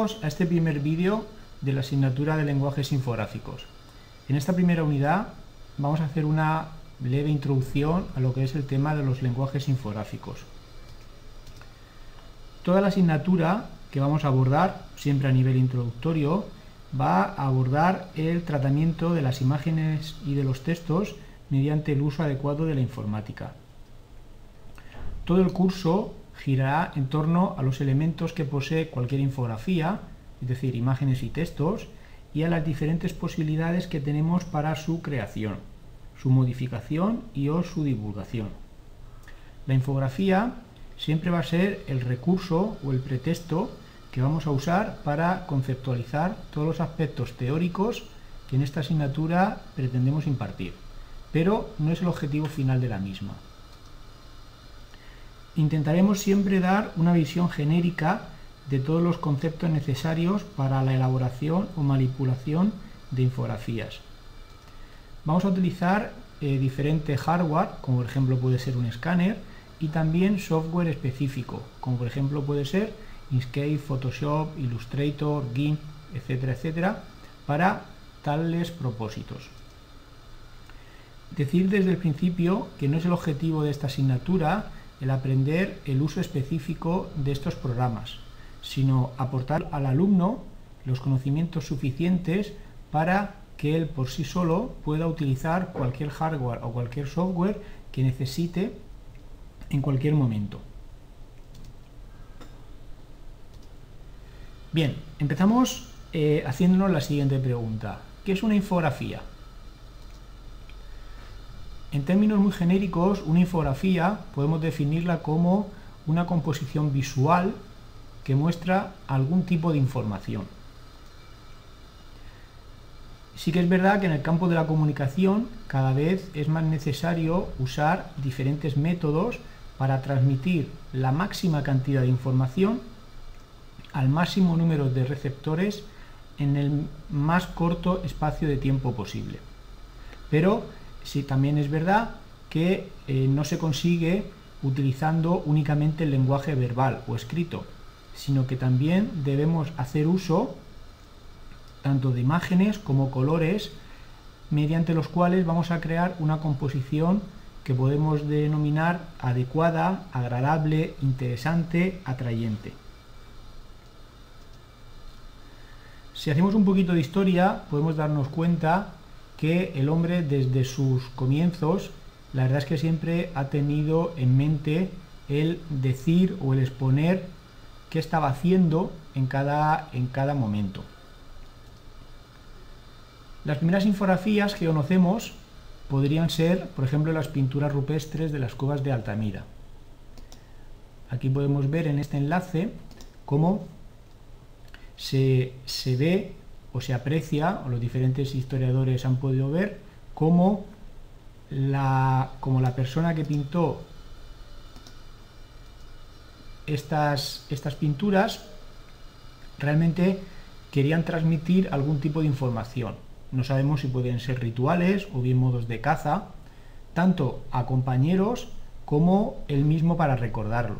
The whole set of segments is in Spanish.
A este primer vídeo de la asignatura de lenguajes infográficos. En esta primera unidad vamos a hacer una leve introducción a lo que es el tema de los lenguajes infográficos. Toda la asignatura que vamos a abordar, siempre a nivel introductorio, va a abordar el tratamiento de las imágenes y de los textos mediante el uso adecuado de la informática. Todo el curso girará en torno a los elementos que posee cualquier infografía, es decir, imágenes y textos, y a las diferentes posibilidades que tenemos para su creación, su modificación y o su divulgación. La infografía siempre va a ser el recurso o el pretexto que vamos a usar para conceptualizar todos los aspectos teóricos que en esta asignatura pretendemos impartir, pero no es el objetivo final de la misma. Intentaremos siempre dar una visión genérica de todos los conceptos necesarios para la elaboración o manipulación de infografías. Vamos a utilizar eh, diferente hardware, como por ejemplo puede ser un escáner, y también software específico, como por ejemplo puede ser Inkscape, Photoshop, Illustrator, GIMP, etcétera, etcétera, para tales propósitos. Decir desde el principio que no es el objetivo de esta asignatura el aprender el uso específico de estos programas, sino aportar al alumno los conocimientos suficientes para que él por sí solo pueda utilizar cualquier hardware o cualquier software que necesite en cualquier momento. Bien, empezamos eh, haciéndonos la siguiente pregunta. ¿Qué es una infografía? En términos muy genéricos, una infografía podemos definirla como una composición visual que muestra algún tipo de información. Sí que es verdad que en el campo de la comunicación cada vez es más necesario usar diferentes métodos para transmitir la máxima cantidad de información al máximo número de receptores en el más corto espacio de tiempo posible. Pero sí también es verdad que eh, no se consigue utilizando únicamente el lenguaje verbal o escrito, sino que también debemos hacer uso tanto de imágenes como colores mediante los cuales vamos a crear una composición que podemos denominar adecuada, agradable, interesante, atrayente. Si hacemos un poquito de historia, podemos darnos cuenta que el hombre desde sus comienzos, la verdad es que siempre ha tenido en mente el decir o el exponer qué estaba haciendo en cada, en cada momento. Las primeras infografías que conocemos podrían ser, por ejemplo, las pinturas rupestres de las cuevas de Altamira. Aquí podemos ver en este enlace cómo se, se ve o se aprecia, o los diferentes historiadores han podido ver, cómo la, como la persona que pintó estas, estas pinturas realmente querían transmitir algún tipo de información. No sabemos si pueden ser rituales o bien modos de caza, tanto a compañeros como él mismo para recordarlo,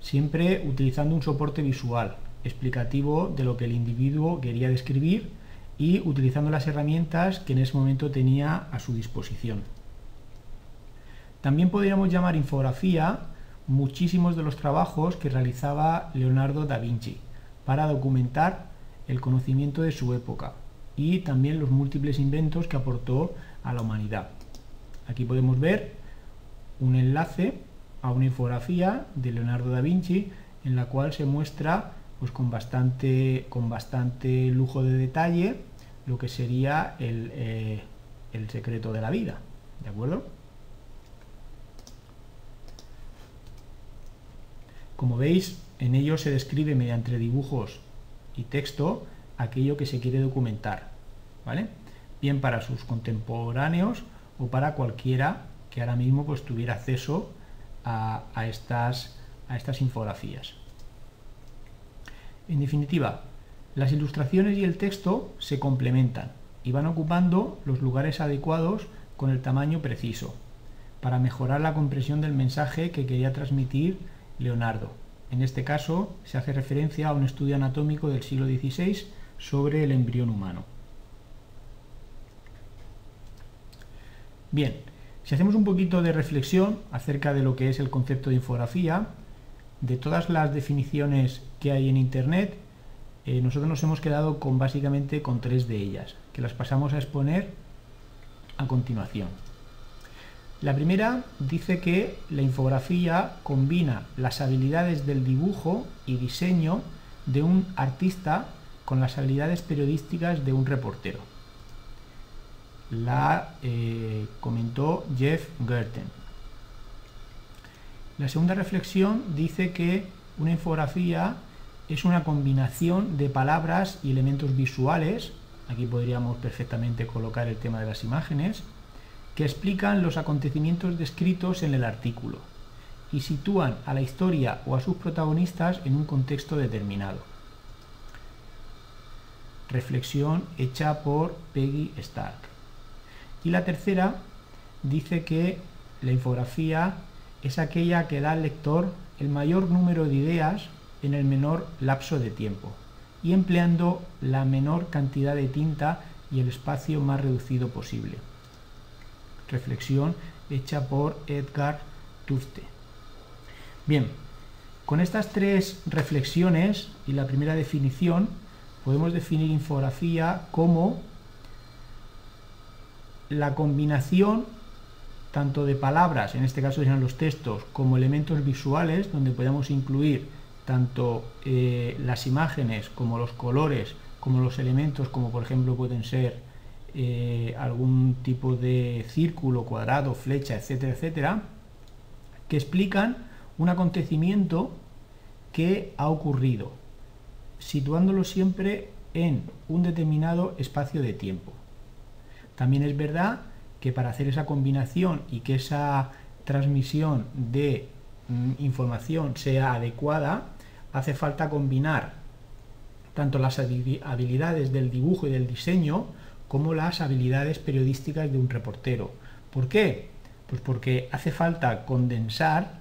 siempre utilizando un soporte visual, explicativo de lo que el individuo quería describir y utilizando las herramientas que en ese momento tenía a su disposición. También podríamos llamar infografía muchísimos de los trabajos que realizaba Leonardo da Vinci para documentar el conocimiento de su época y también los múltiples inventos que aportó a la humanidad. Aquí podemos ver un enlace a una infografía de Leonardo da Vinci en la cual se muestra pues con bastante, con bastante lujo de detalle lo que sería el, eh, el secreto de la vida. ¿De acuerdo? Como veis, en ello se describe mediante dibujos y texto aquello que se quiere documentar, ¿vale? Bien para sus contemporáneos o para cualquiera que ahora mismo pues, tuviera acceso a, a, estas, a estas infografías. En definitiva, las ilustraciones y el texto se complementan y van ocupando los lugares adecuados con el tamaño preciso, para mejorar la comprensión del mensaje que quería transmitir Leonardo. en este caso se hace referencia a un estudio anatómico del siglo XVI sobre el embrión humano. Bien, si hacemos un poquito de reflexión acerca de lo que es el concepto de infografía, de todas las definiciones que hay en Internet, eh, nosotros nos hemos quedado con básicamente con tres de ellas, que las pasamos a exponer a continuación. La primera dice que la infografía combina las habilidades del dibujo y diseño de un artista con las habilidades periodísticas de un reportero. La eh, comentó Jeff Gerten. La segunda reflexión dice que una infografía es una combinación de palabras y elementos visuales, aquí podríamos perfectamente colocar el tema de las imágenes, que explican los acontecimientos descritos en el artículo y sitúan a la historia o a sus protagonistas en un contexto determinado. Reflexión hecha por Peggy Stark. Y la tercera dice que la infografía es aquella que da al lector el mayor número de ideas en el menor lapso de tiempo y empleando la menor cantidad de tinta y el espacio más reducido posible. Reflexión hecha por Edgar Tufte. Bien, con estas tres reflexiones y la primera definición podemos definir infografía como la combinación tanto de palabras, en este caso serían los textos, como elementos visuales, donde podemos incluir tanto eh, las imágenes como los colores, como los elementos, como por ejemplo pueden ser eh, algún tipo de círculo, cuadrado, flecha, etcétera, etcétera, que explican un acontecimiento que ha ocurrido, situándolo siempre en un determinado espacio de tiempo. También es verdad que para hacer esa combinación y que esa transmisión de mm, información sea adecuada, hace falta combinar tanto las habilidades del dibujo y del diseño como las habilidades periodísticas de un reportero. ¿Por qué? Pues porque hace falta condensar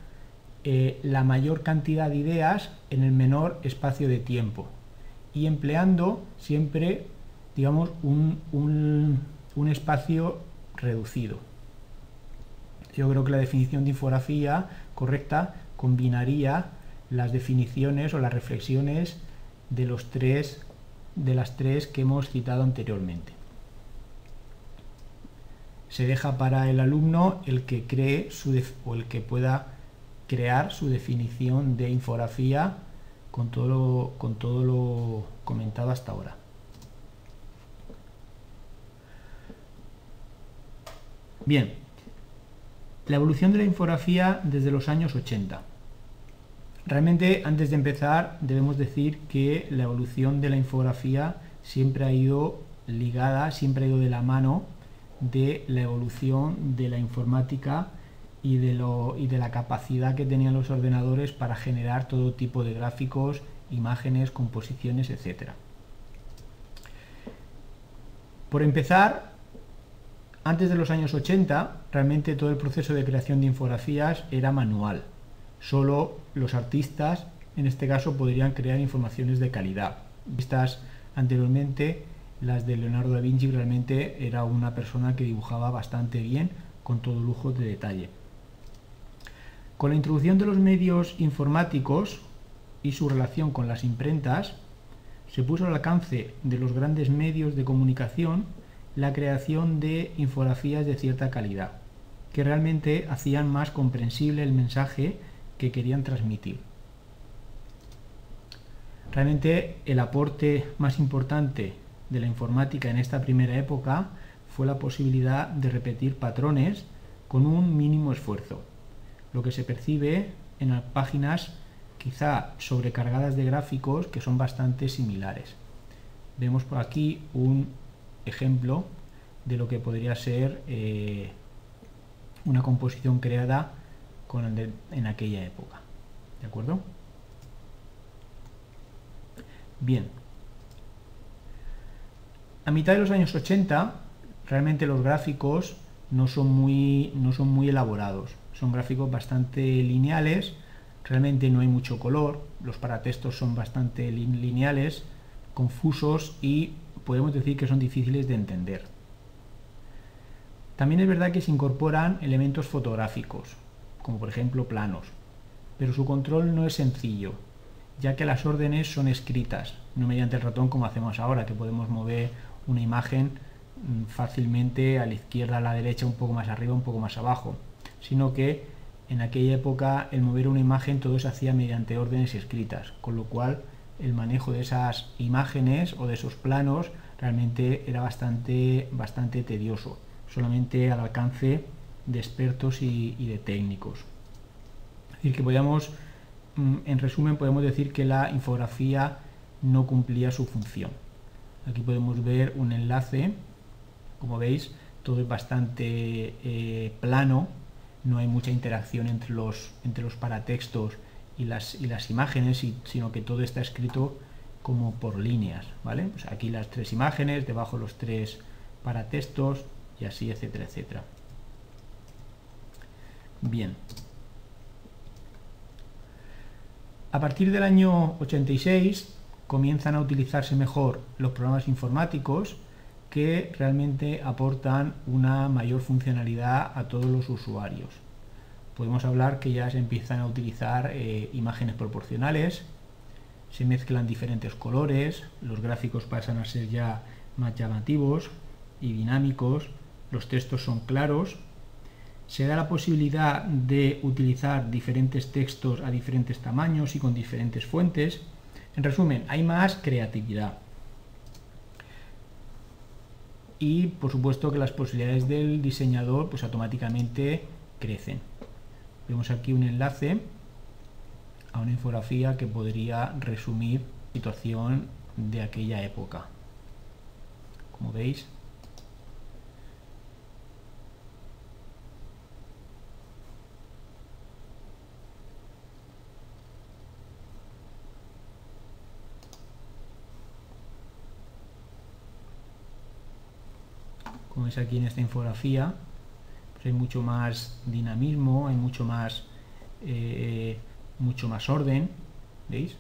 eh, la mayor cantidad de ideas en el menor espacio de tiempo y empleando siempre, digamos, un, un espacio reducido. Yo creo que la definición de infografía correcta combinaría las definiciones o las reflexiones de, los tres, de las tres que hemos citado anteriormente. Se deja para el alumno el que cree su o el que pueda crear su definición de infografía con todo con todo lo comentado hasta ahora. Bien, la evolución de la infografía desde los años 80. Realmente, antes de empezar, debemos decir que la evolución de la infografía siempre ha ido ligada, siempre ha ido de la mano de la evolución de la informática y de, y de la capacidad que tenían los ordenadores para generar todo tipo de gráficos, imágenes, composiciones, etc. Por empezar, antes de los años 80, realmente todo el proceso de creación de infografías era manual. Solo los artistas, en este caso, podrían crear informaciones de calidad. Vistas anteriormente, las de Leonardo da Vinci realmente era una persona que dibujaba bastante bien, con todo lujo de detalle. Con la introducción de los medios informáticos y su relación con las imprentas, se puso al alcance de los grandes medios de comunicación la creación de infografías de cierta calidad, que realmente hacían más comprensible el mensaje que querían transmitir. Realmente el aporte más importante de la informática en esta primera época fue la posibilidad de repetir patrones con un mínimo esfuerzo, lo que se percibe en las páginas quizá sobrecargadas de gráficos que son bastante similares. Vemos por aquí un ejemplo de lo que podría ser eh, una composición creada en aquella época. ¿De acuerdo? Bien. A mitad de los años 80, realmente los gráficos no son muy, no son muy elaborados. Son gráficos bastante lineales. realmente no hay mucho color, los paratextos son bastante lineales, confusos y podemos decir que son difíciles de entender. También es verdad que se incorporan elementos fotográficos, como por ejemplo planos, pero su control no es sencillo, ya que las órdenes son escritas, no mediante el ratón como hacemos ahora, que podemos mover una imagen mm, fácilmente a la izquierda, a la derecha, un poco más arriba, un poco más abajo, sino que en aquella época el mover una imagen todo se hacía mediante órdenes escritas, con lo cual el manejo de esas imágenes o de esos planos realmente era bastante, bastante tedioso, solamente al alcance de expertos y, de técnicos. Es decir, que podíamos, mm, en resumen, podemos decir que la infografía no cumplía su función. Aquí podemos ver un enlace, como veis, todo es bastante eh, plano, no hay mucha interacción entre los, entre los paratextos y las, y imágenes, sino que todo está escrito como por líneas, ¿vale? Pues aquí las tres imágenes, debajo los tres paratextos y así, etcétera, etcétera. Bien. A partir del año 86 comienzan a utilizarse mejor los programas informáticos que realmente aportan una mayor funcionalidad a todos los usuarios. Podemos hablar que ya se empiezan a utilizar eh, imágenes proporcionales, se mezclan diferentes colores, los gráficos pasan a ser ya más llamativos y dinámicos, los textos son claros, se da la posibilidad de utilizar diferentes textos a diferentes tamaños y con diferentes fuentes. En resumen, hay más creatividad y por supuesto que las posibilidades del diseñador pues automáticamente crecen. Vemos aquí un enlace a una infografía que podría resumir la situación de aquella época. Como veis, como es aquí en esta infografía, hay mucho más dinamismo, hay mucho más, eh, mucho más orden, ¿veis?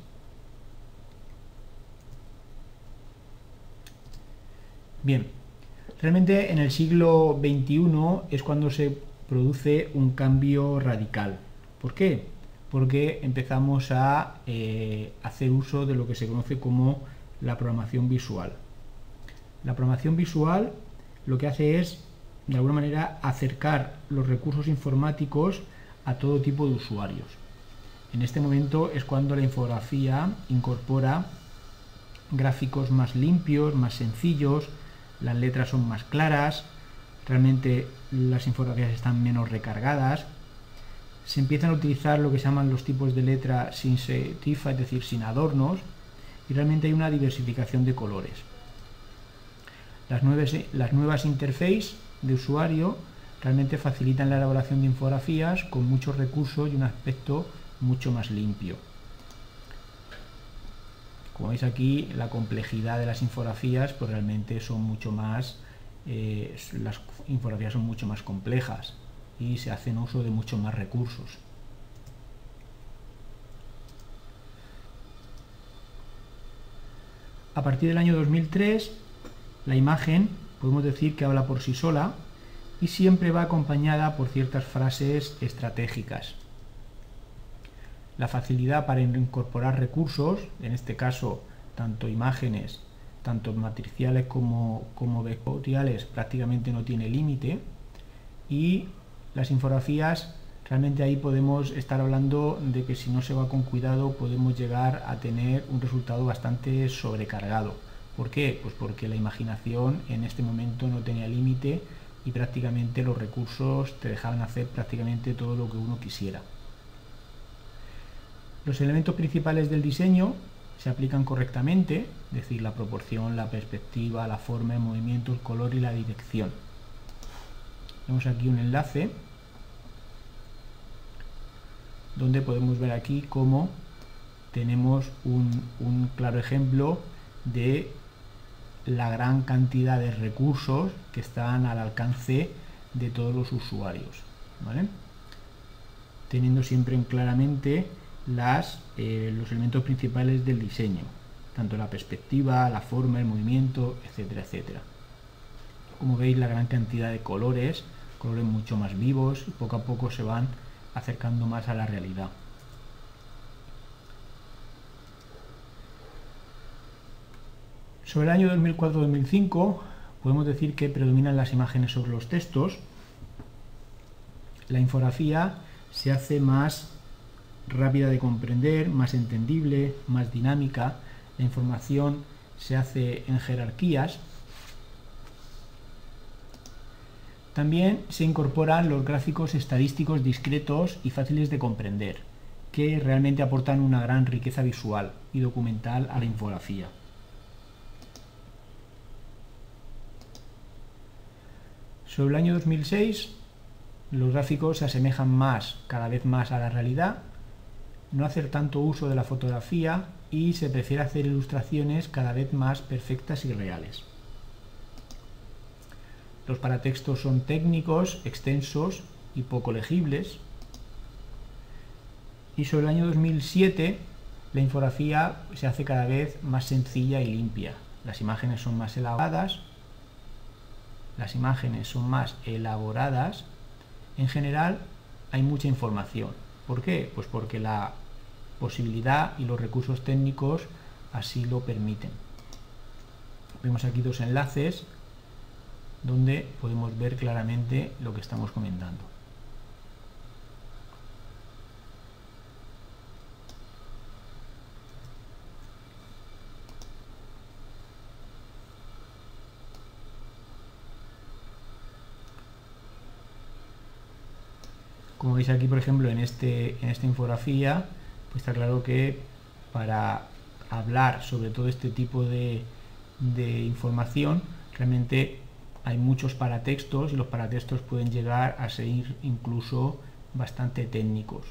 Bien, realmente en el siglo XXI es cuando se produce un cambio radical. ¿Por qué? Porque empezamos a eh, hacer uso de lo que se conoce como la programación visual. La programación visual lo que hace es, de alguna manera, acercar los recursos informáticos a todo tipo de usuarios. En este momento es cuando la infografía incorpora gráficos más limpios, más sencillos, las letras son más claras, realmente las infografías están menos recargadas, se empiezan a utilizar lo que se llaman los tipos de letra sin setifa, es decir, sin adornos, y realmente hay una diversificación de colores. Las nuevas, las nuevas interfaces de usuario realmente facilitan la elaboración de infografías con muchos recursos y un aspecto mucho más limpio. Como veis aquí, la complejidad de las infografías pues realmente son mucho más, eh, las infografías son mucho más complejas y se hacen uso de muchos más recursos. A partir del año 2003 la imagen podemos decir que habla por sí sola y siempre va acompañada por ciertas frases estratégicas. La facilidad para incorporar recursos, en este caso tanto imágenes, tanto matriciales como, como vectoriales, prácticamente no tiene límite. Y las infografías, realmente ahí podemos estar hablando de que si no se va con cuidado podemos llegar a tener un resultado bastante sobrecargado ¿Por qué? Pues porque la imaginación en este momento no tenía límite y prácticamente los recursos te dejaban hacer prácticamente todo lo que uno quisiera. Los elementos principales del diseño se aplican correctamente, es decir, la proporción, la perspectiva, la forma, el movimiento, el color y la dirección. Vemos aquí un enlace donde podemos ver aquí cómo tenemos un, un claro ejemplo de la gran cantidad de recursos que están al alcance de todos los usuarios. Teniendo siempre claramente las, eh, los elementos principales del diseño, tanto la perspectiva, la forma, el movimiento, etcétera, etcétera. Como veis, la gran cantidad de colores, colores mucho más vivos, y poco a poco se van acercando más a la realidad. Sobre el año 2004-2005 podemos decir que predominan las imágenes sobre los textos. La infografía se hace más rápida de comprender, más entendible, más dinámica. La información se hace en jerarquías. También se incorporan los gráficos estadísticos discretos y fáciles de comprender, que realmente aportan una gran riqueza visual y documental a la infografía. Sobre el año 2006, los gráficos se asemejan más, cada vez más a la realidad, no hacer tanto uso de la fotografía y se prefiere hacer ilustraciones cada vez más perfectas y reales. Los paratextos son técnicos, extensos y poco legibles. Y sobre el año 2007, la infografía se hace cada vez más sencilla y limpia. Las imágenes son más elaboradas, las imágenes son más elaboradas, en general hay mucha información. ¿Por qué? Pues porque la posibilidad y los recursos técnicos así lo permiten. Vemos aquí dos enlaces donde podemos ver claramente lo que estamos comentando. Como veis aquí, por ejemplo, en, este, en esta infografía, pues está claro que para hablar sobre todo este tipo de, de información, realmente hay muchos paratextos y los paratextos pueden llegar a ser incluso bastante técnicos.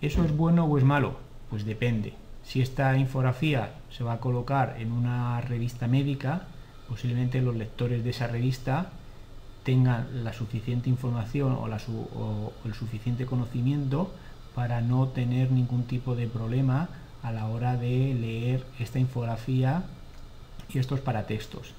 ¿Eso es bueno o es malo? Pues depende. Si esta infografía se va a colocar en una revista médica, posiblemente los lectores de esa revista tengan la suficiente información o, el suficiente conocimiento para no tener ningún tipo de problema a la hora de leer esta infografía y estos paratextos.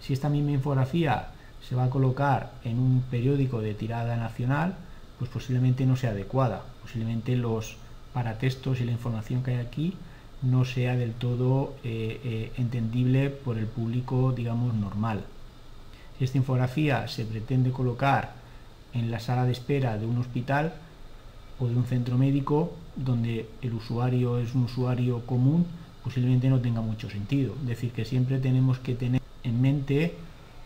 Si esta misma infografía se va a colocar en un periódico de tirada nacional, pues posiblemente no sea adecuada. Posiblemente los paratextos y la información que hay aquí no sea del todo eh, eh, entendible por el público, digamos, normal. Esta infografía se pretende colocar en la sala de espera de un hospital o de un centro médico donde el usuario es un usuario común, posiblemente no tenga mucho sentido. Es decir, que siempre tenemos que tener en mente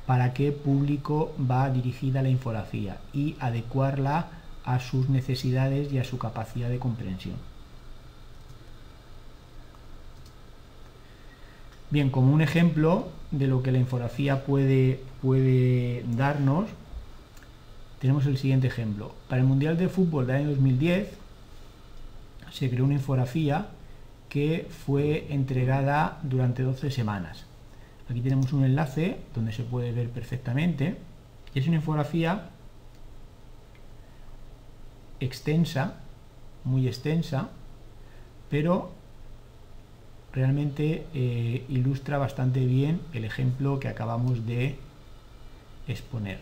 para qué público va dirigida la infografía y adecuarla a sus necesidades y a su capacidad de comprensión. Bien, como un ejemplo de lo que la infografía puede, puede darnos, tenemos el siguiente ejemplo. Para el Mundial de Fútbol del año 2010 se creó una infografía que fue entregada durante 12 semanas. Aquí tenemos un enlace donde se puede ver perfectamente. Es una infografía extensa, muy extensa, pero realmente eh, ilustra bastante bien el ejemplo que acabamos de exponer.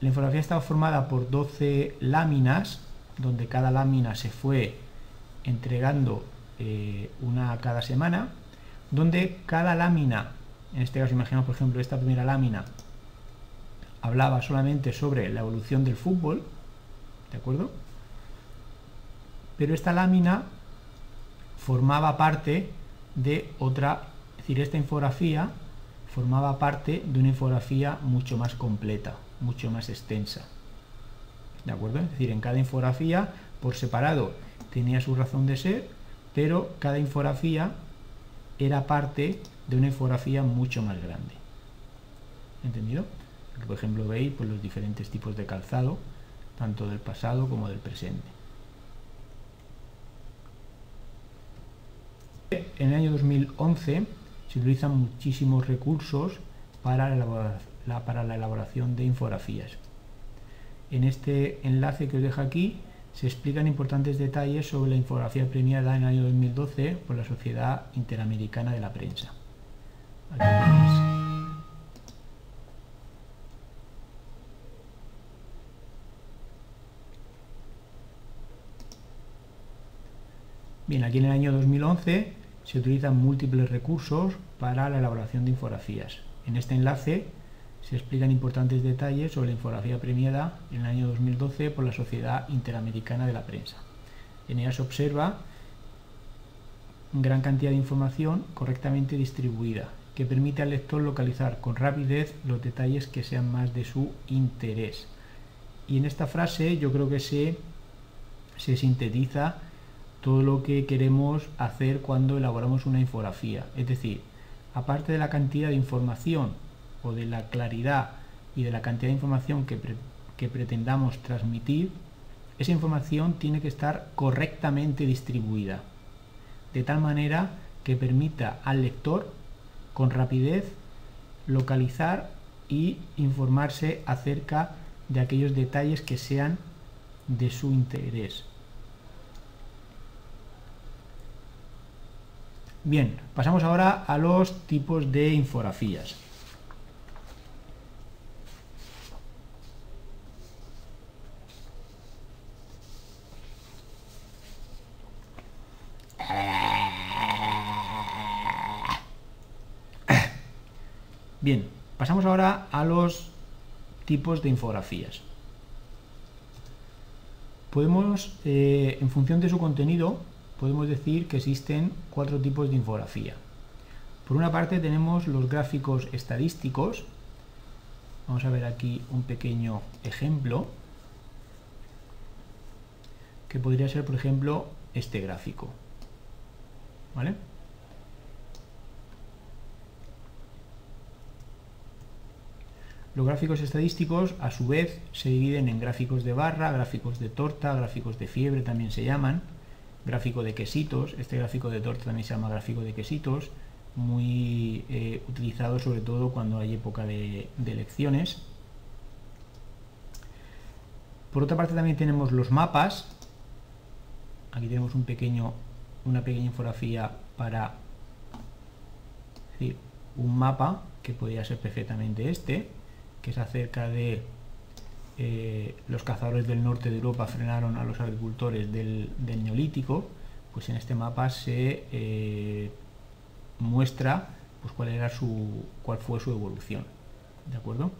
La infografía estaba formada por 12 láminas, donde cada lámina se fue entregando eh, una cada semana, donde cada lámina, en este caso imaginamos por ejemplo esta primera lámina, hablaba solamente sobre la evolución del fútbol, ¿de acuerdo? Pero esta lámina formaba parte de otra, es decir, esta infografía formaba parte de una infografía mucho más completa, mucho más extensa. ¿De acuerdo? Es decir, en cada infografía, por separado, tenía su razón de ser, pero cada infografía era parte de una infografía mucho más grande. ¿Entendido? Aquí, por ejemplo, veis pues, los diferentes tipos de calzado, tanto del pasado como del presente. En el año 2011 se utilizan muchísimos recursos para la, elaboración de infografías. En este enlace que os dejo aquí se explican importantes detalles sobre la infografía premiada en el año 2012 por la Sociedad Interamericana de la Prensa. Bien, aquí en el año 2011 se utilizan múltiples recursos para la elaboración de infografías. En este enlace se explican importantes detalles sobre la infografía premiada en el año 2012 por la Sociedad Interamericana de la Prensa. En ella se observa gran cantidad de información correctamente distribuida, que permite al lector localizar con rapidez los detalles que sean más de su interés. Y en esta frase yo creo que se, se sintetiza todo lo que queremos hacer cuando elaboramos una infografía. Es decir, aparte de la cantidad de información o de la claridad y de la cantidad de información que, que pretendamos transmitir, esa información tiene que estar correctamente distribuida, de tal manera que permita al lector con rapidez localizar y informarse acerca de aquellos detalles que sean de su interés. Bien, pasamos ahora a los tipos de infografías. Bien, pasamos ahora a los tipos de infografías. Podemos, eh, en función de su contenido, podemos decir que existen cuatro tipos de infografía. Por una parte tenemos los gráficos estadísticos. Vamos a ver aquí un pequeño ejemplo que podría ser, por ejemplo, este gráfico. ¿Vale? Los gráficos estadísticos, a su vez, se dividen en gráficos de barra, gráficos de torta, gráficos de fiebre también se llaman gráfico de quesitos. Este gráfico de torta también se llama gráfico de quesitos, muy eh, utilizado sobre todo cuando hay época de, elecciones. Por otra parte también tenemos los mapas. Aquí tenemos una pequeña infografía para un mapa que podría ser perfectamente este, que es acerca de eh, los cazadores del norte de Europa frenaron a los agricultores del, neolítico, pues en este mapa se eh, muestra pues cuál era su cuál fue su evolución. ¿De acuerdo?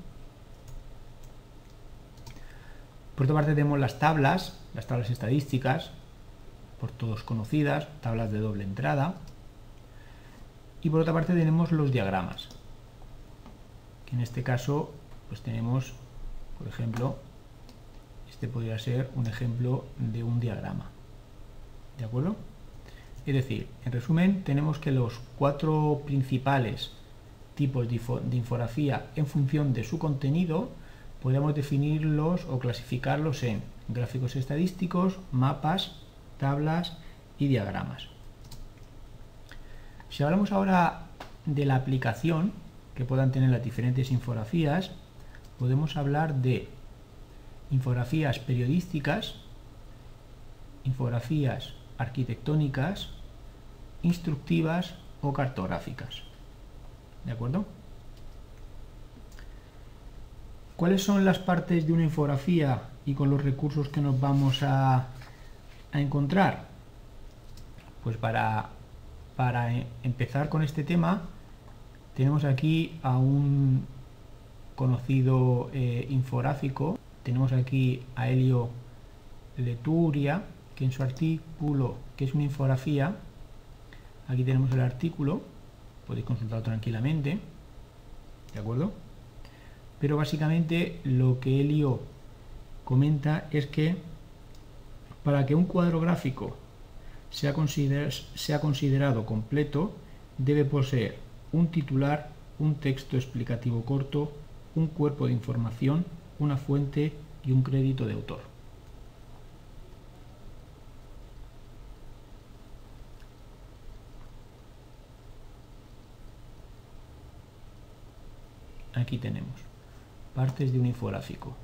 Por otra parte tenemos las tablas, las tablas estadísticas, por todos conocidas, tablas de doble entrada. Y por otra parte tenemos los diagramas, que en este caso pues tenemos por ejemplo, este podría ser un ejemplo de un diagrama. ¿De acuerdo? Es decir, en resumen, tenemos que los cuatro principales tipos de infografía en función de su contenido, podemos definirlos o clasificarlos en gráficos estadísticos, mapas, tablas y diagramas. Si hablamos ahora de la aplicación que puedan tener las diferentes infografías, podemos hablar de infografías periodísticas, infografías arquitectónicas, instructivas o cartográficas. ¿De acuerdo? ¿Cuáles son las partes de una infografía y con los recursos que nos vamos a, encontrar? Pues para, para empezar con este tema, tenemos aquí a un conocido eh, infográfico. Tenemos aquí a Helio Leturia, que en su artículo, que es una infografía, aquí tenemos el artículo, podéis consultarlo tranquilamente, ¿de acuerdo? Pero básicamente lo que Helio comenta es que para que un cuadro gráfico sea, sea considerado completo, debe poseer un titular, un texto explicativo corto, un cuerpo de información, una fuente y un crédito de autor. Aquí tenemos partes de un infográfico.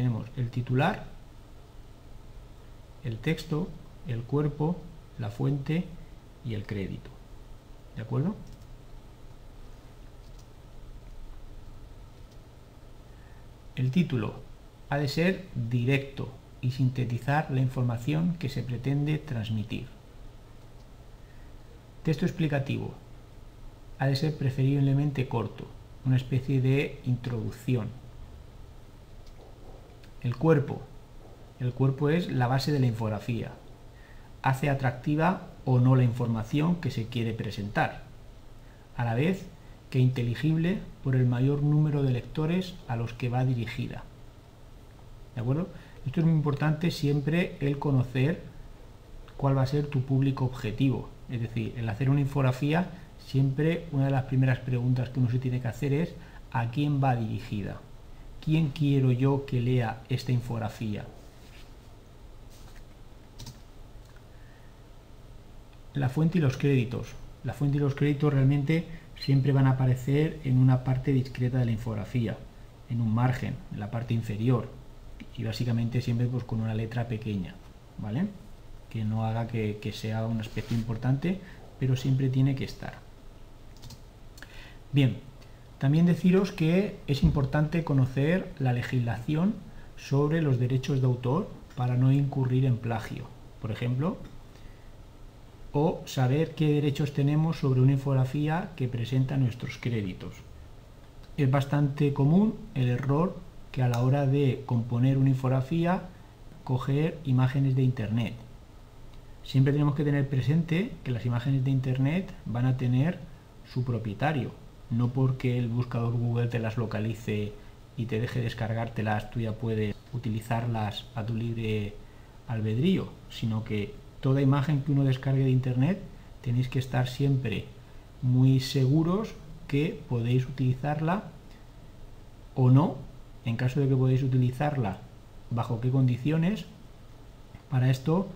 tenemos el titular, el texto, el cuerpo, la fuente y el crédito. ¿De acuerdo? El título ha de ser directo y sintetizar la información que se pretende transmitir. Texto explicativo. Ha de ser preferiblemente corto, una especie de introducción. El cuerpo. El cuerpo es la base de la infografía. Hace atractiva o no la información que se quiere presentar, a la vez que inteligible por el mayor número de lectores a los que va dirigida. ¿De acuerdo? Esto es muy importante siempre el conocer cuál va a ser tu público objetivo. Es decir, el hacer una infografía, siempre una de las primeras preguntas que uno se tiene que hacer es ¿a quién va dirigida? ¿Quién quiero yo que lea esta infografía? La fuente y los créditos. La fuente y los créditos realmente siempre van a aparecer en una parte discreta de la infografía, en un margen, en la parte inferior, y básicamente siempre pues con una letra pequeña, ¿vale? Que no haga que, que sea un aspecto importante, pero siempre tiene que estar. Bien, también deciros que es importante conocer la legislación sobre los derechos de autor para no incurrir en plagio. Por ejemplo, o saber qué derechos tenemos sobre una infografía que presenta nuestros créditos. Es bastante común el error que a la hora de componer una infografía coger imágenes de internet. Siempre tenemos que tener presente que las imágenes de internet van a tener su propietario, no porque el buscador Google te las localice y te deje descargártelas, tú ya puedes utilizarlas a tu libre albedrío, sino que toda imagen que uno descargue de internet tenéis que estar siempre muy seguros que podéis utilizarla o no, en caso de que podéis utilizarla, bajo qué condiciones. Para esto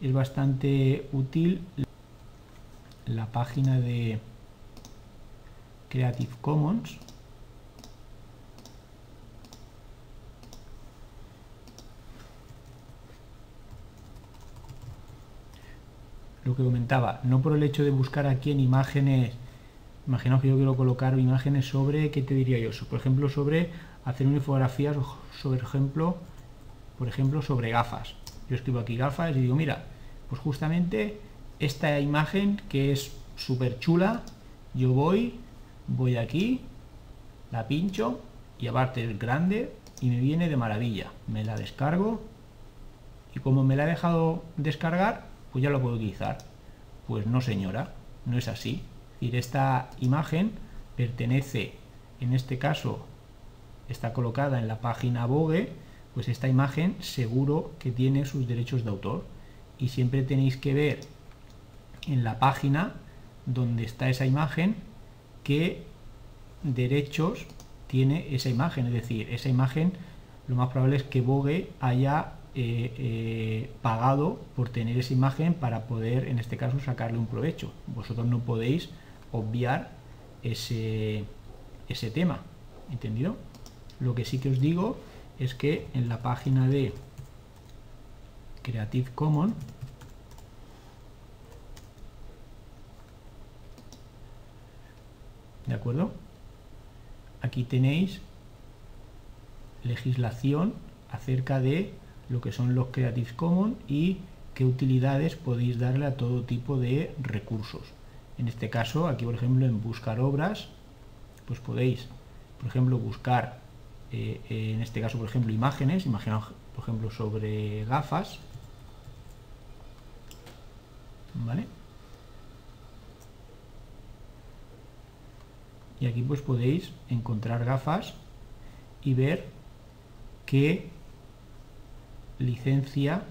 es bastante útil la página de Creative Commons lo que comentaba, no por el hecho de buscar aquí en imágenes, imaginaos que yo quiero colocar imágenes sobre, ¿qué te diría yo? Por ejemplo, sobre hacer una infografía, sobre ejemplo, por ejemplo, sobre gafas. Yo escribo aquí gafas y digo, mira, pues justamente esta imagen que es súper chula, yo voy, voy aquí, la pincho y aparte es grande y me viene de maravilla. Me la descargo y como me la he dejado descargar, pues ya lo puedo utilizar. Pues no señora, no es así. Es esta imagen pertenece, en este caso, está colocada en la página Vogue, pues esta imagen seguro que tiene sus derechos de autor. Y siempre tenéis que ver en la página donde está esa imagen qué derechos tiene esa imagen. Es decir, esa imagen lo más probable es que Vogue haya eh, eh, pagado por tener esa imagen para poder, en este caso, sacarle un provecho. Vosotros no podéis obviar ese, ese tema, ¿entendido? Lo que sí que os digo es que en la página de Creative Commons ¿de acuerdo? Aquí tenéis legislación acerca de lo que son los Creative Commons y qué utilidades podéis darle a todo tipo de recursos. En este caso, aquí por ejemplo en buscar obras, pues podéis, por ejemplo, buscar, eh, eh, en este caso por ejemplo, imágenes, imaginaos por ejemplo sobre gafas, ¿vale? Y aquí pues podéis encontrar gafas y ver qué licencia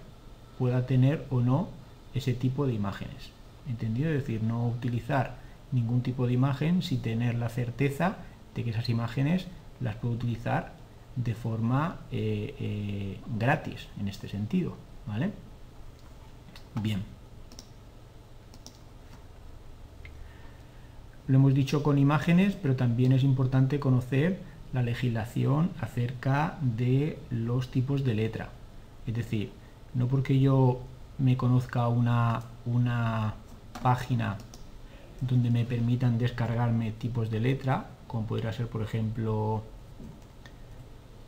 pueda tener o no ese tipo de imágenes. ¿Entendido? Es decir, no utilizar ningún tipo de imagen sin tener la certeza de que esas imágenes las puedo utilizar de forma eh, eh, gratis en este sentido. ¿Vale? Bien. Lo hemos dicho con imágenes, pero también es importante conocer la legislación acerca de los tipos de letra. Es decir, no porque yo me conozca una, una página donde me permitan descargarme tipos de letra, como podría ser por ejemplo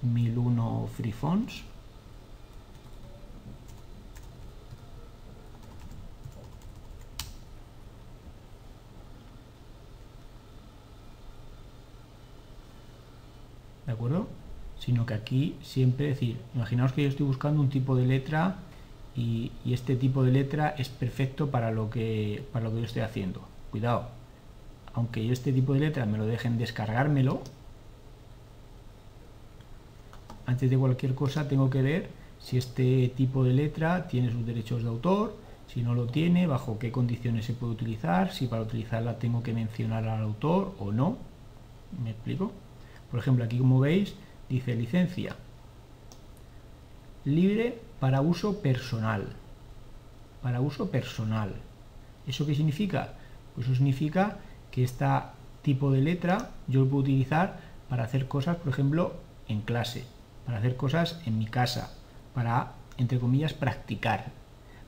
1001 Free Fonts, ¿de acuerdo? Sino que aquí siempre decir, imaginaos que yo estoy buscando un tipo de letra y, este tipo de letra es perfecto para lo, que, para lo que yo estoy haciendo. Cuidado, aunque yo este tipo de letra me lo dejen descargármelo, antes de cualquier cosa tengo que ver si este tipo de letra tiene sus derechos de autor, si no lo tiene, bajo qué condiciones se puede utilizar, si para utilizarla tengo que mencionar al autor o no. ¿Me explico? Por ejemplo, aquí como veis, dice licencia libre para uso personal. Para uso personal. ¿Eso qué significa? Pues eso significa que este tipo de letra yo lo puedo utilizar para hacer cosas, por ejemplo, en clase, para hacer cosas en mi casa, para, entre comillas, practicar.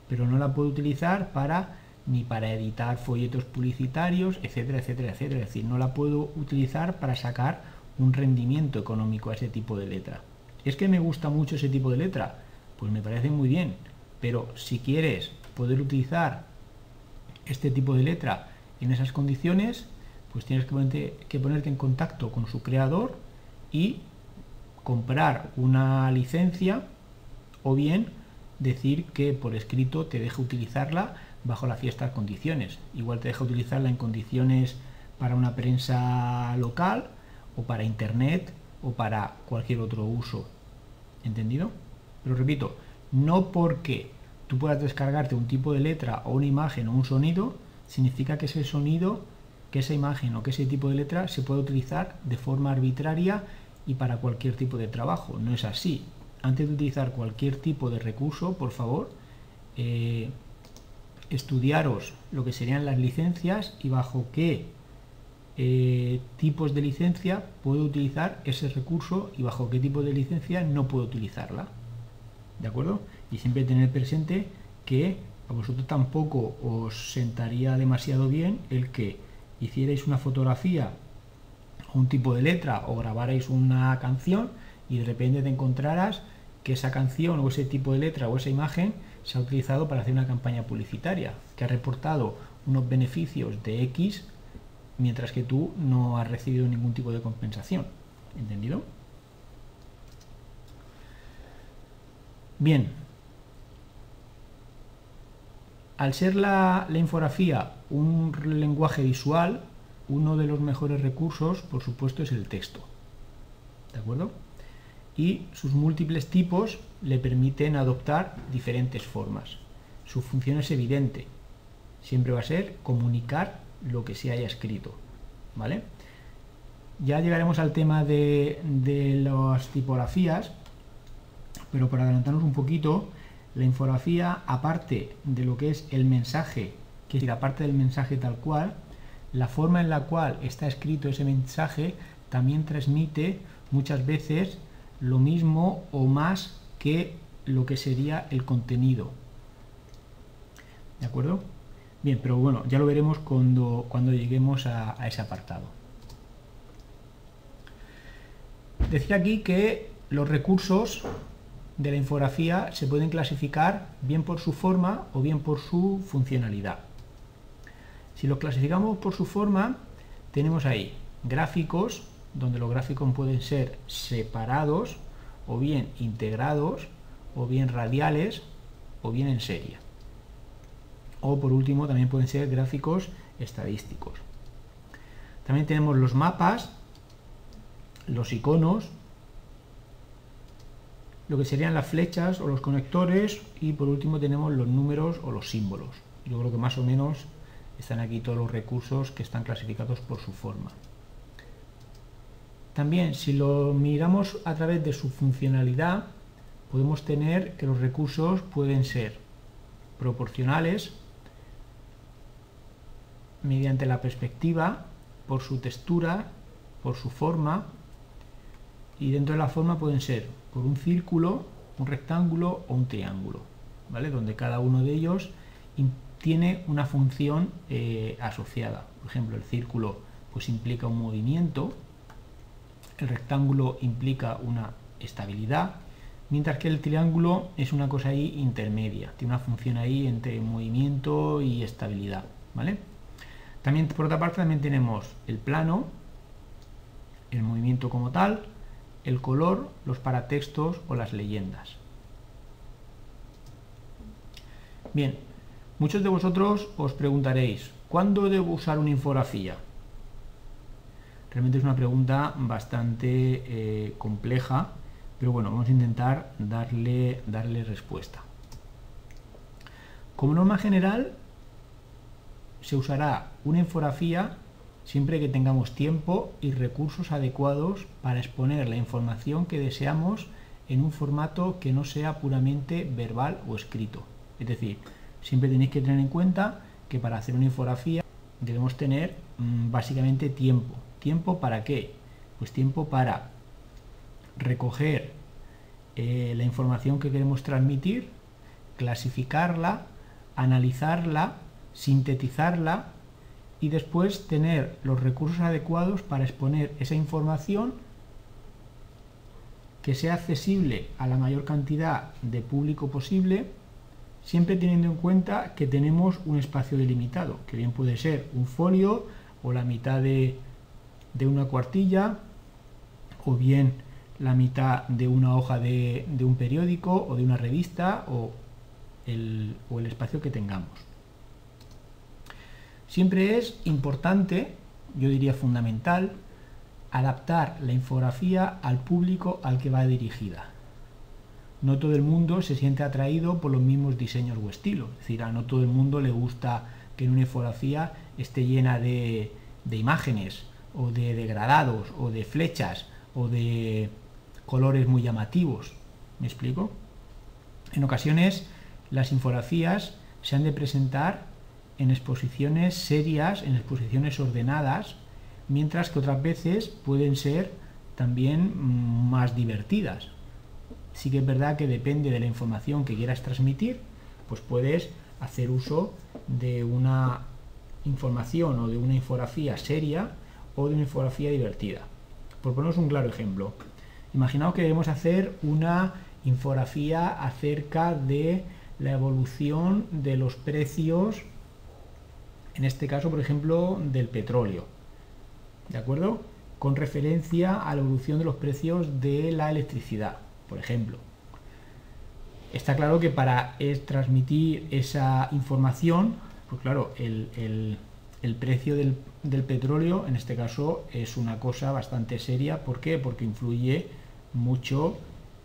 Pero no la puedo utilizar para ni para editar folletos publicitarios, etcétera, etcétera, etcétera. Es decir, no la puedo utilizar para sacar un rendimiento económico a ese tipo de letra. ¿Es que me gusta mucho ese tipo de letra? Pues me parece muy bien, pero si quieres poder utilizar este tipo de letra en esas condiciones, pues tienes que ponerte en contacto con su creador y comprar una licencia o bien decir que por escrito te deja utilizarla bajo las fiestas condiciones. Igual te deja utilizarla en condiciones para una prensa local o para internet o para cualquier otro uso. ¿Entendido? Pero repito, no porque tú puedas descargarte un tipo de letra o una imagen o un sonido, significa que ese sonido, que esa imagen o que ese tipo de letra se puede utilizar de forma arbitraria y para cualquier tipo de trabajo. No es así. Antes de utilizar cualquier tipo de recurso, por favor, eh, estudiaros lo que serían las licencias y bajo qué eh, tipos de licencia puedo utilizar ese recurso y bajo qué tipo de licencia no puedo utilizarla. ¿De acuerdo? Y siempre tener presente que a vosotros tampoco os sentaría demasiado bien el que hicierais una fotografía un tipo de letra o grabarais una canción y de repente te encontraras que esa canción o ese tipo de letra o esa imagen se ha utilizado para hacer una campaña publicitaria, que ha reportado unos beneficios de X mientras que tú no has recibido ningún tipo de compensación. ¿Entendido? Bien. Al ser la, infografía un lenguaje visual, uno de los mejores recursos, por supuesto, es el texto. ¿De acuerdo? Y sus múltiples tipos le permiten adoptar diferentes formas. Su función es evidente. Siempre va a ser comunicar lo que se haya escrito. ¿Vale? Ya llegaremos al tema de, las tipografías, pero para adelantarnos un poquito, la infografía, aparte de lo que es el mensaje, que es la parte del mensaje tal cual, la forma en la cual está escrito ese mensaje también transmite muchas veces lo mismo o más que lo que sería el contenido. ¿De acuerdo? Bien, pero bueno, ya lo veremos cuando, cuando lleguemos a, ese apartado. Decía aquí que los recursos de la infografía se pueden clasificar bien por su forma o bien por su funcionalidad. Si los clasificamos por su forma, tenemos ahí gráficos, donde los gráficos pueden ser separados, o bien integrados, o bien radiales, o bien en serie o por último también pueden ser gráficos estadísticos. También tenemos los mapas, los iconos, lo que serían las flechas o los conectores y por último tenemos los números o los símbolos. Yo creo que más o menos están aquí todos los recursos que están clasificados por su forma. También si lo miramos a través de su funcionalidad podemos tener que los recursos pueden ser proporcionales mediante la perspectiva, por su textura, por su forma, y dentro de la forma pueden ser por un círculo, un rectángulo o un triángulo, ¿vale? Donde cada uno de ellos tiene una función eh, asociada. Por ejemplo, el círculo pues implica un movimiento, el rectángulo implica una estabilidad, mientras que el triángulo es una cosa ahí intermedia, tiene una función ahí entre movimiento y estabilidad, ¿vale? También, por otra parte, también tenemos el plano, el movimiento como tal, el color, los paratextos o las leyendas. Bien, muchos de vosotros os preguntaréis, ¿cuándo debo usar una infografía? Realmente es una pregunta bastante eh, compleja, pero bueno, vamos a intentar darle, darle respuesta. Como norma general, se usará una infografía siempre que tengamos tiempo y recursos adecuados para exponer la información que deseamos en un formato que no sea puramente verbal o escrito. Es decir, siempre tenéis que tener en cuenta que para hacer una infografía debemos tener mm, básicamente tiempo. ¿Tiempo para qué? Pues tiempo para recoger eh, la información que queremos transmitir, clasificarla, analizarla, sintetizarla y después tener los recursos adecuados para exponer esa información que sea accesible a la mayor cantidad de público posible, siempre teniendo en cuenta que tenemos un espacio delimitado, que bien puede ser un folio o la mitad de, una cuartilla, o bien la mitad de una hoja de, un periódico o de una revista o el espacio que tengamos. Siempre es importante, yo diría fundamental, adaptar la infografía al público al que va dirigida. No todo el mundo se siente atraído por los mismos diseños o estilos. Es decir, a no todo el mundo le gusta que en una infografía esté llena de, imágenes o de degradados o de flechas o de colores muy llamativos. ¿Me explico? En ocasiones las infografías se han de presentar en exposiciones serias, en exposiciones ordenadas, mientras que otras veces pueden ser también mm, más divertidas. Sí que es verdad que depende de la información que quieras transmitir, pues puedes hacer uso de una información o de una infografía seria o de una infografía divertida. Por ponernos un claro ejemplo, imaginaos que debemos hacer una infografía acerca de la evolución de los precios en este caso, por ejemplo, del petróleo. ¿De acuerdo? Con referencia a la evolución de los precios de la electricidad, por ejemplo. Está claro que para transmitir esa información, pues claro, el, precio del, petróleo en este caso es una cosa bastante seria. ¿Por qué? Porque influye mucho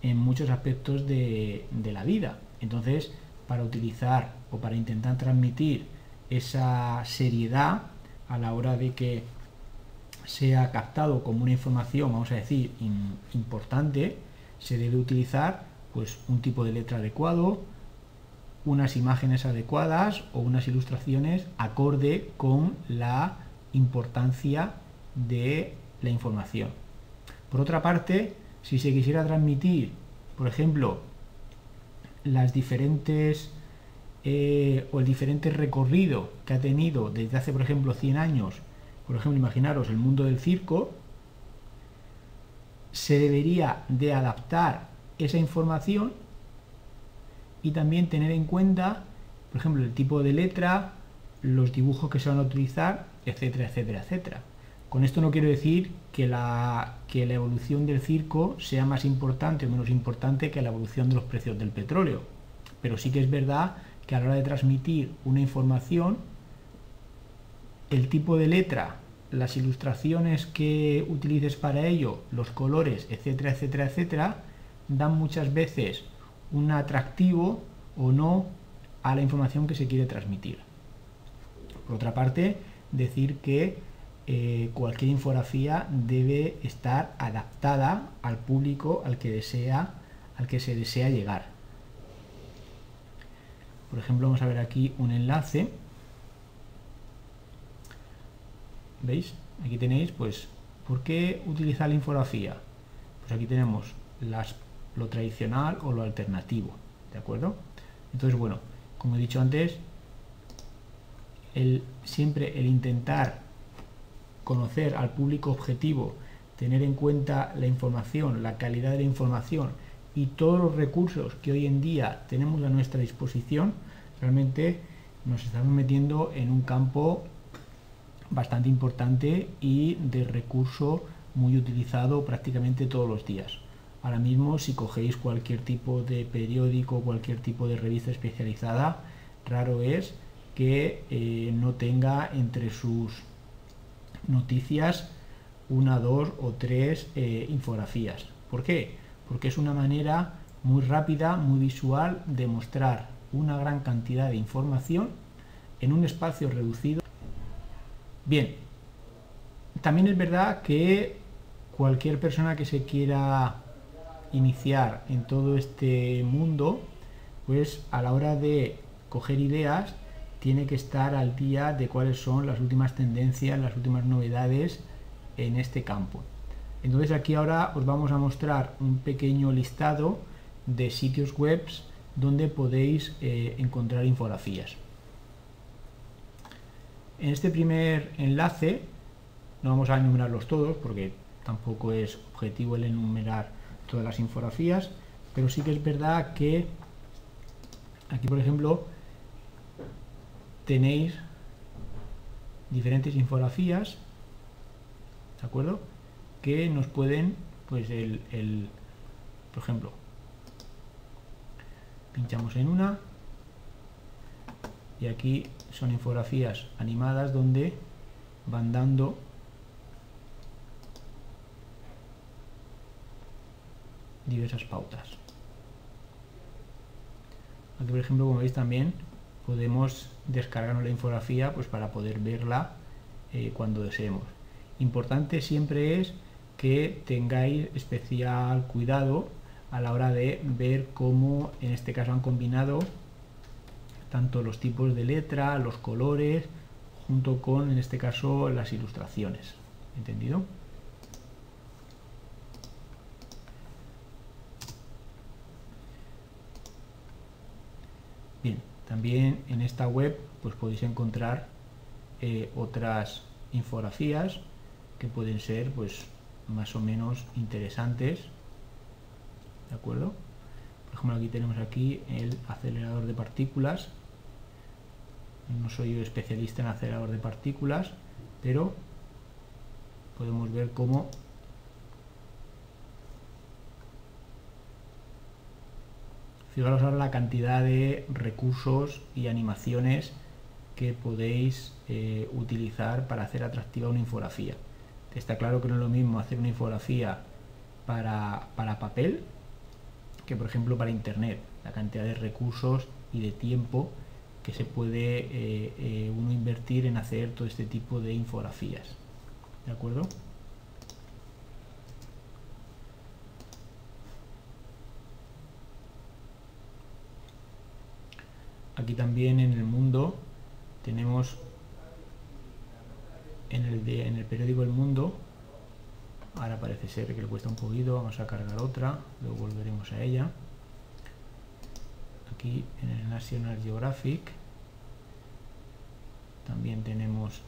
en muchos aspectos de, de la vida. Entonces, para utilizar o para intentar transmitir esa seriedad a la hora de que sea captado como una información, vamos a decir, importante, se debe utilizar pues un tipo de letra adecuado, unas imágenes adecuadas o unas ilustraciones acorde con la importancia de la información. Por otra parte, si se quisiera transmitir, por ejemplo, las diferentes eh, o el diferente recorrido que ha tenido desde hace, por ejemplo, 100 años, por ejemplo, imaginaros el mundo del circo, se debería de adaptar esa información y también tener en cuenta, por ejemplo, el tipo de letra, los dibujos que se van a utilizar, etcétera, etcétera, etcétera. Con esto no quiero decir que la, que la evolución del circo sea más importante o menos importante que la evolución de los precios del petróleo, pero sí que es verdad que a la hora de transmitir una información, el tipo de letra, las ilustraciones que utilices para ello, los colores, etcétera, etcétera, etcétera, dan muchas veces un atractivo o no a la información que se quiere transmitir. Por otra parte, decir que eh, cualquier infografía debe estar adaptada al público al que desea, al que se desea llegar. Por ejemplo, vamos a ver aquí un enlace. ¿Veis? Aquí tenéis, pues, ¿por qué utilizar la infografía? Pues aquí tenemos las, lo tradicional o lo alternativo, ¿de acuerdo? Entonces, bueno, como he dicho antes, siempre el intentar conocer al público objetivo, tener en cuenta la información, la calidad de la información y todos los recursos que hoy en día tenemos a nuestra disposición, realmente nos estamos metiendo en un campo bastante importante y de recurso muy utilizado prácticamente todos los días. Ahora mismo si cogéis cualquier tipo de periódico, cualquier tipo de revista especializada, raro es que eh, no tenga entre sus noticias una, dos o tres eh, infografías. ¿Por qué? Porque es una manera muy rápida, muy visual de mostrar una gran cantidad de información en un espacio reducido. Bien, también es verdad que cualquier persona que se quiera iniciar en todo este mundo, pues a la hora de coger ideas, tiene que estar al día de cuáles son las últimas tendencias, las últimas novedades en este campo. Entonces aquí ahora os vamos a mostrar un pequeño listado de sitios web donde podéis eh, encontrar infografías. En este primer enlace, no vamos a enumerarlos todos porque tampoco es objetivo el enumerar todas las infografías, pero sí que es verdad que aquí por ejemplo tenéis diferentes infografías, ¿de acuerdo? Nos pueden, pues el, el por ejemplo, pinchamos en una y aquí son infografías animadas donde van dando diversas pautas. Aquí por ejemplo como veis también podemos descargarnos la infografía pues para poder verla eh, cuando deseemos. Importante siempre es que tengáis especial cuidado a la hora de ver cómo en este caso han combinado tanto los tipos de letra, los colores, junto con en este caso las ilustraciones. ¿Entendido? Bien, también en esta web pues podéis encontrar eh, otras infografías que pueden ser pues más o menos interesantes de acuerdo por ejemplo aquí tenemos aquí el acelerador de partículas no soy especialista en acelerador de partículas pero podemos ver cómo Fijaros ahora la cantidad de recursos y animaciones que podéis eh, utilizar para hacer atractiva una infografía. Está claro que no es lo mismo hacer una infografía para, papel que por ejemplo para internet. La cantidad de recursos y de tiempo que se puede eh, eh, uno invertir en hacer todo este tipo de infografías. ¿De acuerdo? aquí también en el mundo tenemos en el, en el periódico El Mundo. Ahora parece ser que le cuesta un poquito vamos a cargar otra luego volveremos a ella. Aquí en el National Geographic también tenemos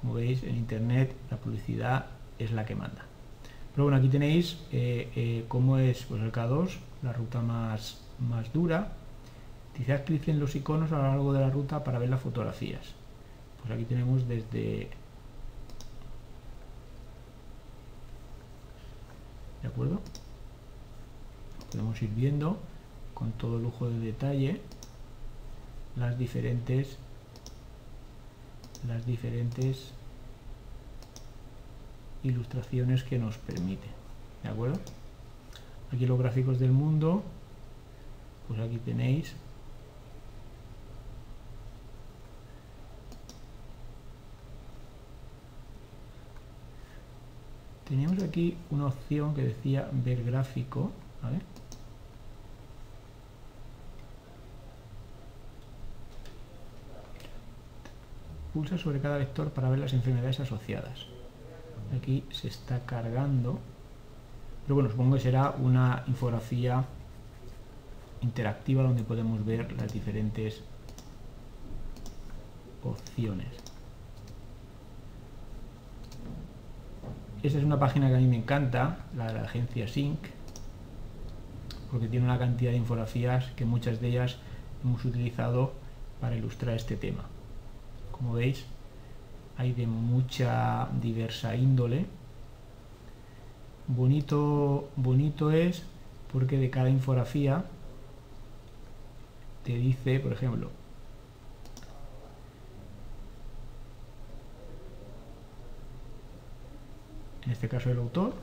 como en internet la publicidad es la que manda. Pero bueno aquí tenéis eh, eh, cómo es pues el K2 la ruta más, más dura. Dice haz clic en los iconos a lo largo de la ruta para ver las fotografías pues aquí tenemos desde de acuerdo podemos ir viendo con todo lujo de detalle las diferentes las diferentes ilustraciones que nos permite. ¿De acuerdo? Aquí los gráficos del mundo, pues aquí tenéis teníamos aquí una opción que decía ver gráfico, Pulsa sobre cada vector para ver las enfermedades asociadas. Aquí se está cargando, pero bueno, supongo que será una infografía interactiva donde podemos ver las diferentes opciones. Esta es una página que a mí me encanta, la de la agencia Sync, porque tiene una cantidad de infografías que muchas de ellas hemos utilizado para ilustrar este tema. Como veis, hay de mucha diversa índole. Bonito, bonito es porque de cada infografía te dice, por ejemplo, en este caso el autor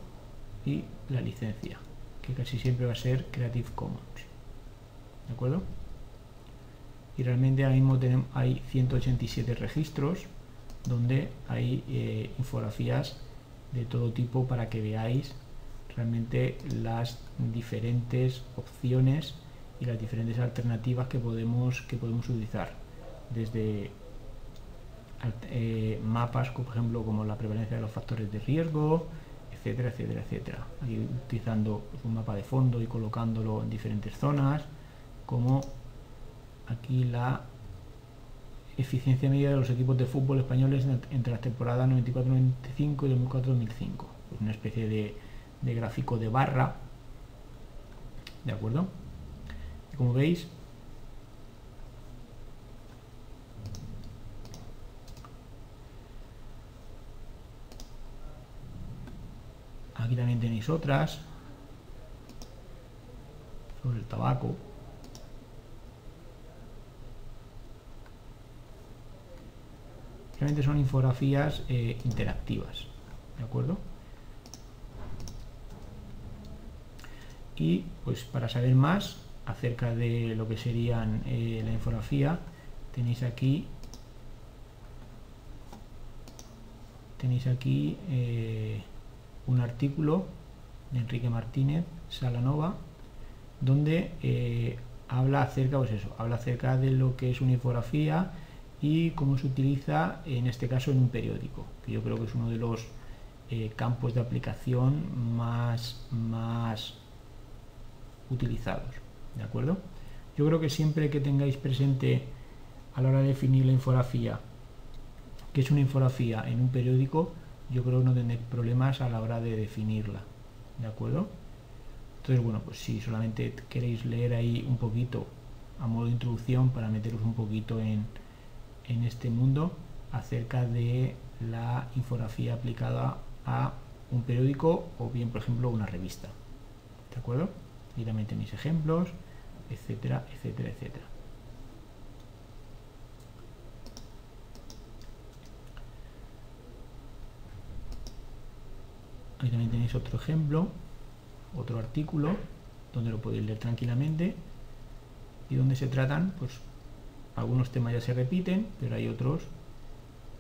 y la licencia, que casi siempre va a ser Creative Commons. ¿De acuerdo? Y realmente ahora mismo tenemos, hay 187 registros donde hay eh, infografías de todo tipo para que veáis realmente las diferentes opciones y las diferentes alternativas que podemos, que podemos utilizar. Desde eh, mapas, por ejemplo, como la prevalencia de los factores de riesgo, etcétera, etcétera, etcétera. utilizando un mapa de fondo y colocándolo en diferentes zonas, como aquí la eficiencia media de los equipos de fútbol españoles entre las temporadas 94-95 y 2004-2005. Una especie de, gráfico de barra, ¿de acuerdo? Como veis, Aquí también tenéis otras sobre el tabaco. Realmente son infografías eh, interactivas, ¿de acuerdo? Y pues para saber más acerca de lo que serían eh, la infografía, tenéis aquí tenéis aquí eh, un artículo de Enrique Martínez Salanova donde habla acerca pues eso, habla acerca de lo que es una infografía y cómo se utiliza en este caso en un periódico, que yo creo que es uno de los eh, campos de aplicación más, más utilizados. ¿De acuerdo? Yo creo que siempre que tengáis presente a la hora de definir la infografía, que es una infografía en un periódico, yo creo no tendré problemas a la hora de definirla. ¿De acuerdo? Entonces, bueno, pues si solamente queréis leer ahí un poquito a modo de introducción para meteros un poquito en, en este mundo acerca de la infografía aplicada a un periódico o bien, por ejemplo, una revista. ¿De acuerdo? Y también tenéis ejemplos, etcétera, etcétera, etcétera. Aquí también tenéis otro ejemplo, otro artículo, donde lo podéis leer tranquilamente y donde se tratan, pues algunos temas ya se repiten, pero hay otros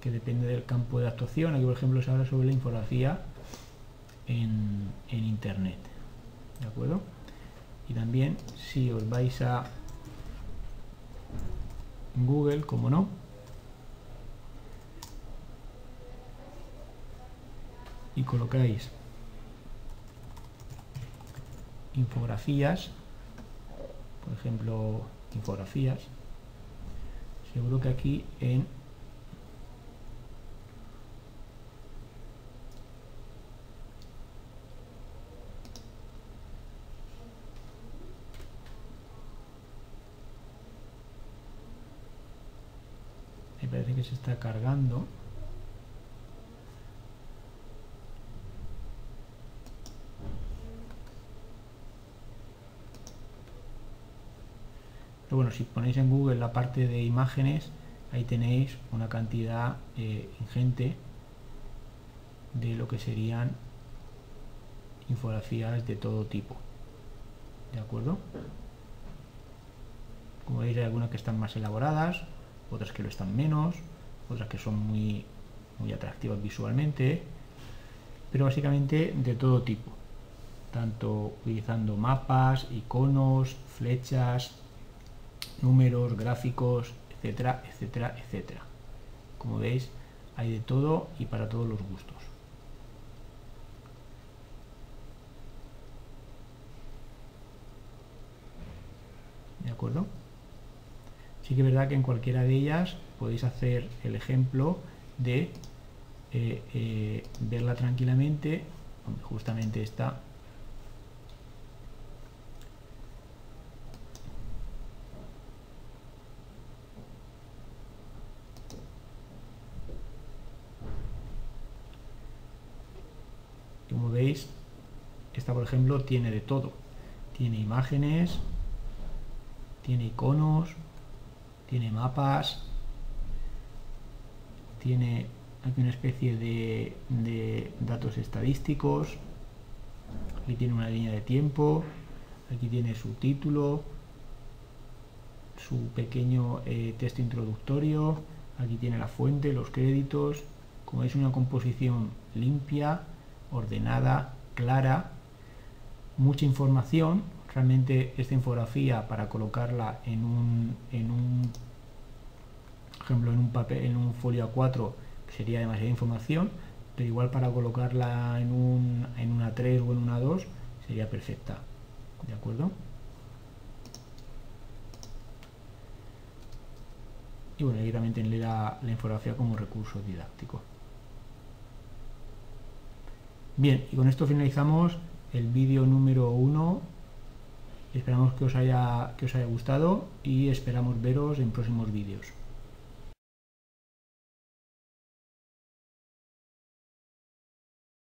que depende del campo de actuación. Aquí, por ejemplo, se habla sobre la infografía en, en Internet. ¿De acuerdo? Y también, si os vais a Google, como no, y colocáis infografías, por ejemplo, infografías, seguro que aquí en me parece que se está cargando bueno, si ponéis en Google la parte de imágenes, ahí tenéis una cantidad eh, ingente de lo que serían infografías de todo tipo. ¿De acuerdo? Como veis hay algunas que están más elaboradas, otras que lo están menos, otras que son muy, muy atractivas visualmente. pero básicamente de todo tipo, tanto utilizando mapas, iconos, flechas, números, gráficos, etcétera, etcétera, etcétera. Como veis, hay de todo y para todos los gustos. ¿De acuerdo? Sí que es verdad que en cualquiera de ellas podéis hacer el ejemplo de eh, eh, verla tranquilamente, justamente está como veis esta por tiene de todo. Tiene imágenes tiene iconos tiene mapas tiene aquí una especie de, datos estadísticos aquí tiene una línea de tiempo aquí tiene su título su pequeño eh, texto introductorio aquí tiene la fuente, los créditos. Como es una composición limpia ordenada, clara mucha información realmente esta infografía para colocarla en un, en un ejemplo en un papel en un folio A4 sería demasiada información pero igual para colocarla en, un, en una 3 o en una 2 sería perfecta. De acuerdo y bueno aquí también tendré la, la infografía como recurso didáctico. Bien y con esto finalizamos el vídeo número 1 esperamos que os haya que os haya gustado y esperamos veros en próximos vídeos